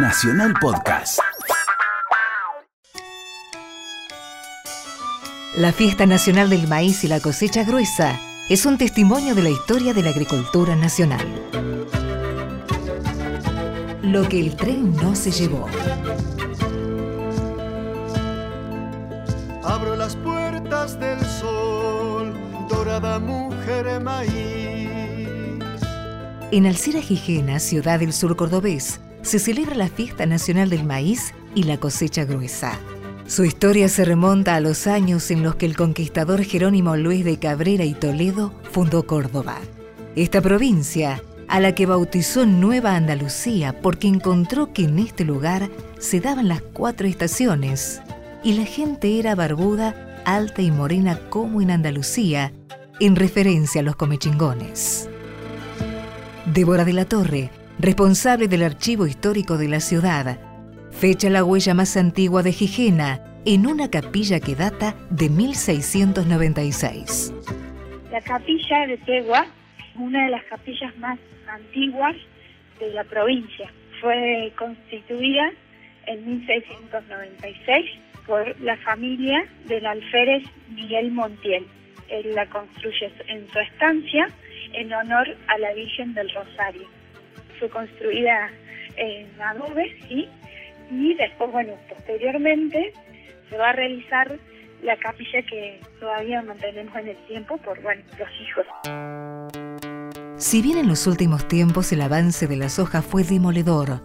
Nacional Podcast. La Fiesta Nacional del Maíz y la Cosecha Gruesa es un testimonio de la historia de la agricultura nacional. Lo que el tren no se llevó. Abro las puertas del sol, dorada mujer maíz. En Alcira Gijena, ciudad del sur cordobés, se celebra la Fiesta Nacional del Maíz y la Cosecha Gruesa. Su historia se remonta a los años en los que el conquistador Jerónimo Luis de Cabrera y Toledo fundó Córdoba. Esta provincia, a la que bautizó Nueva Andalucía porque encontró que en este lugar se daban las cuatro estaciones y la gente era barbuda, alta y morena como en Andalucía, en referencia a los comechingones. Débora de la Torre, responsable del archivo histórico de la ciudad, fecha la huella más antigua de Gijena en una capilla que data de 1696. La capilla de Tegua es una de las capillas más antiguas de la provincia. Fue constituida en 1696 por la familia del alférez Miguel Montiel. Él la construye en su estancia en honor a la Virgen del Rosario. Fue construida en adobe, ¿sí? y después, bueno, posteriormente se va a realizar la capilla que todavía mantenemos en el tiempo por, bueno, los hijos. Si bien en los últimos tiempos el avance de la soja fue demoledor,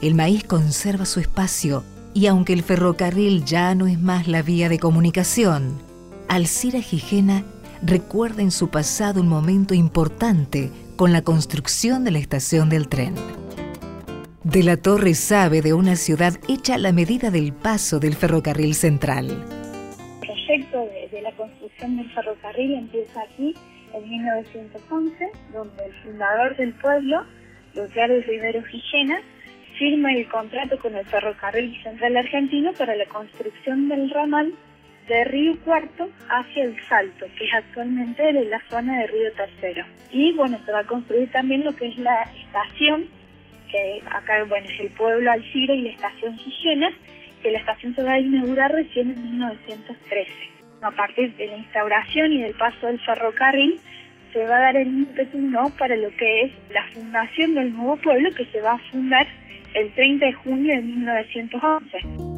el maíz conserva su espacio y aunque el ferrocarril ya no es más la vía de comunicación, Alcira Gijena recuerda en su pasado un momento importante con la construcción de la estación del tren. De la Torre sabe de una ciudad hecha a la medida del paso del ferrocarril central. El proyecto de, la construcción del ferrocarril empieza aquí en 1911, donde el fundador del pueblo, Luciano Rivero Gijena, firma el contrato con el Ferrocarril Central Argentino para la construcción del ramal de Río Cuarto hacia el Salto, que es actualmente la zona de Río Tercero. Y bueno, se va a construir también lo que es la estación, que acá bueno es el pueblo Alcira y la estación Gijena, que la estación se va a inaugurar recién en 1913. A partir de la instauración y del paso del ferrocarril, se va a dar el ímpetu ¿no? para lo que es la fundación del nuevo pueblo que se va a fundar el 30 de junio de 1911.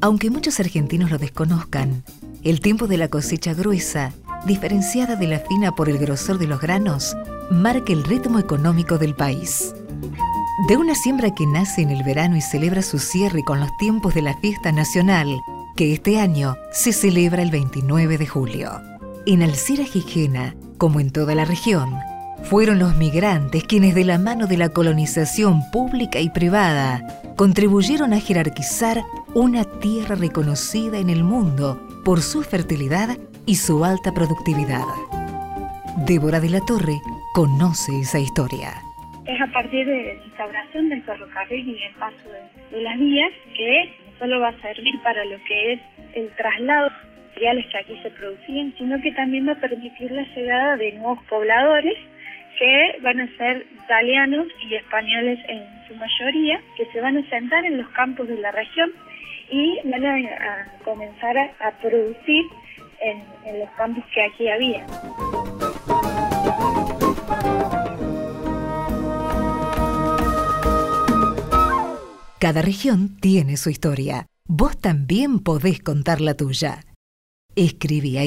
Aunque muchos argentinos lo desconozcan, el tiempo de la cosecha gruesa, diferenciada de la fina por el grosor de los granos, marca el ritmo económico del país. De una siembra que nace en el verano y celebra su cierre con los tiempos de la fiesta nacional, que este año se celebra el 29 de julio. En Alcira Gijena, como en toda la región, fueron los migrantes quienes de la mano de la colonización pública y privada contribuyeron a jerarquizar una tierra reconocida en el mundo por su fertilidad y su alta productividad. Débora de la Torre conoce esa historia. Es a partir de la instauración del ferrocarril y el paso de, las vías que solo va a servir para lo que es el traslado de materiales que aquí se producían, sino que también va a permitir la llegada de nuevos pobladores que van a ser italianos y españoles en su mayoría, que se van a sentar en los campos de la región y van a, comenzar a, producir en, los campos que aquí había. Cada región tiene su historia. Vos también podés contar la tuya. Escribí a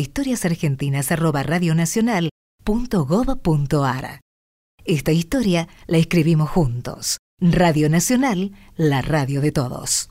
Esta historia la escribimos juntos. Radio Nacional, la radio de todos.